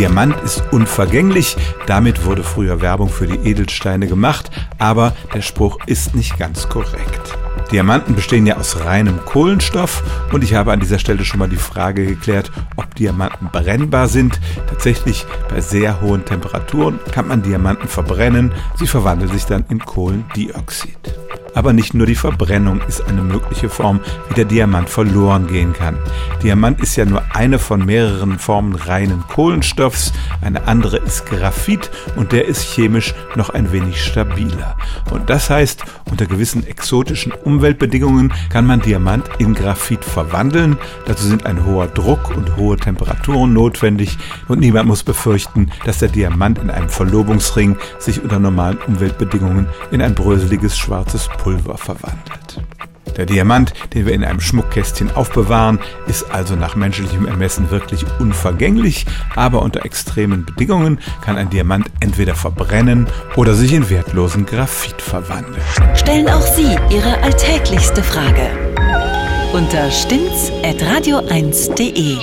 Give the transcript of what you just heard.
Diamant ist unvergänglich. Damit wurde früher Werbung für die Edelsteine gemacht, aber der Spruch ist nicht ganz korrekt. Diamanten bestehen ja aus reinem Kohlenstoff und ich habe an dieser Stelle schon mal die Frage geklärt, ob Diamanten brennbar sind. Tatsächlich bei sehr hohen Temperaturen kann man Diamanten verbrennen, sie verwandeln sich dann in Kohlendioxid. Aber nicht nur die Verbrennung ist eine mögliche Form, wie der Diamant verloren gehen kann. Diamant ist ja nur eine von mehreren Formen reinen Kohlenstoffs, eine andere ist Graphit und der ist chemisch noch ein wenig stabiler. Und das heißt, unter gewissen exotischen Umweltbedingungen kann man Diamant in Graphit verwandeln. Dazu sind ein hoher Druck und hohe Temperaturen notwendig und niemand muss befürchten, dass der Diamant in einem Verlobungsring sich unter normalen Umweltbedingungen in ein bröseliges schwarzes Pulver verwandelt. Der Diamant, den wir in einem Schmuckkästchen aufbewahren, ist also nach menschlichem Ermessen wirklich unvergänglich, aber unter extremen Bedingungen kann ein Diamant entweder verbrennen oder sich in wertlosen Graphit verwandeln. Stellen auch Sie Ihre alltäglichste Frage unter stimmtz.radio1.de.